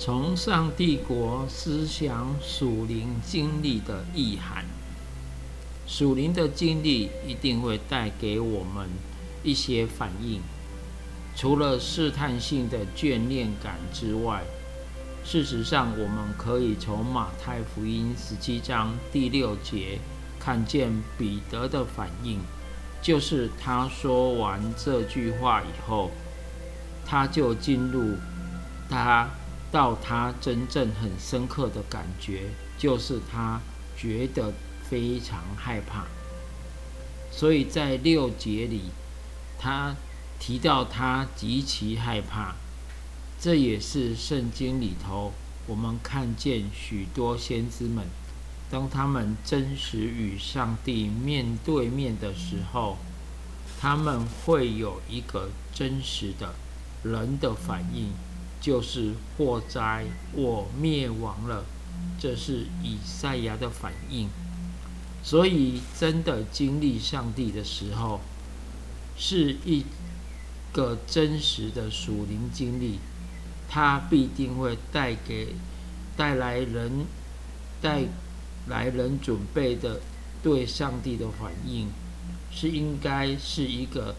从上帝国思想属灵经历的意涵。属灵的经历一定会带给我们一些反应，除了试探性的眷恋感之外，事实上，我们可以从马太福音十七章第六节看见彼得的反应，就是他说完这句话以后，他就进入他到他真正很深刻的感觉，就是他觉得。非常害怕，所以在六节里，他提到他极其害怕。这也是圣经里头我们看见许多先知们，当他们真实与上帝面对面的时候，他们会有一个真实的人的反应，就是祸灾，我灭亡了。这是以赛亚的反应。所以，真的经历上帝的时候，是一个真实的属灵经历，它必定会带给带来人带来人准备的对上帝的反应，是应该是一个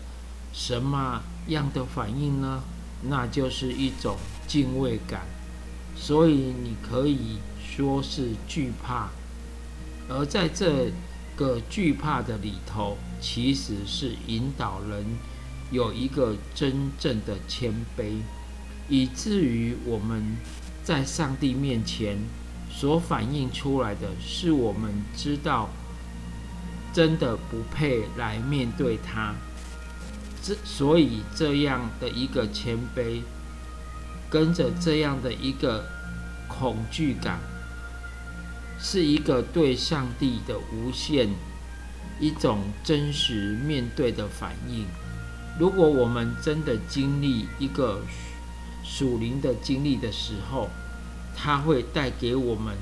什么样的反应呢？那就是一种敬畏感，所以你可以说是惧怕。而在这个惧怕的里头，其实是引导人有一个真正的谦卑，以至于我们在上帝面前所反映出来的是，我们知道真的不配来面对他。这所以这样的一个谦卑，跟着这样的一个恐惧感。是一个对上帝的无限一种真实面对的反应。如果我们真的经历一个属灵的经历的时候，它会带给我们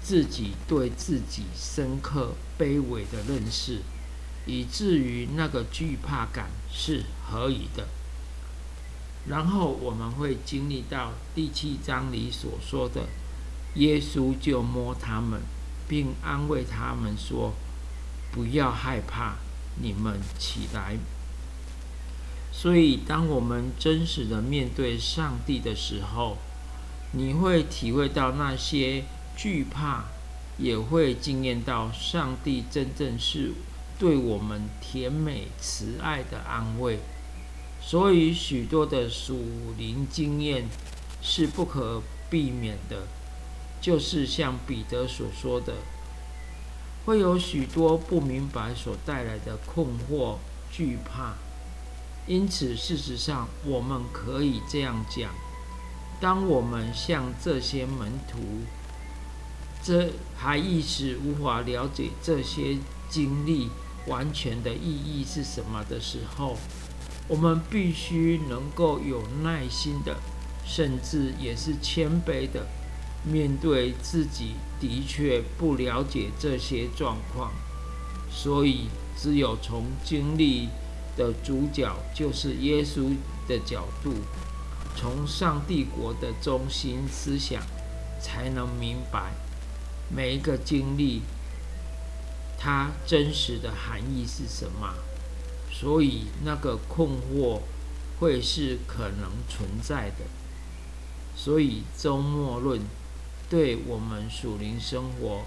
自己对自己深刻卑微的认识，以至于那个惧怕感是何以的。然后我们会经历到第七章里所说的。耶稣就摸他们，并安慰他们说：“不要害怕，你们起来。”所以，当我们真实的面对上帝的时候，你会体会到那些惧怕，也会惊艳到上帝真正是对我们甜美慈爱的安慰。所以，许多的属灵经验是不可避免的。就是像彼得所说的，会有许多不明白所带来的困惑、惧怕。因此，事实上，我们可以这样讲：当我们像这些门徒，这还一时无法了解这些经历完全的意义是什么的时候，我们必须能够有耐心的，甚至也是谦卑的。面对自己的确不了解这些状况，所以只有从经历的主角就是耶稣的角度，从上帝国的中心思想，才能明白每一个经历它真实的含义是什么。所以那个困惑会是可能存在的。所以周末论。对我们属灵生活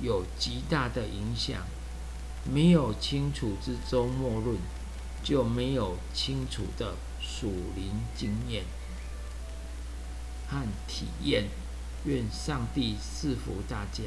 有极大的影响。没有清楚之周末论，就没有清楚的属灵经验和体验。愿上帝赐福大家。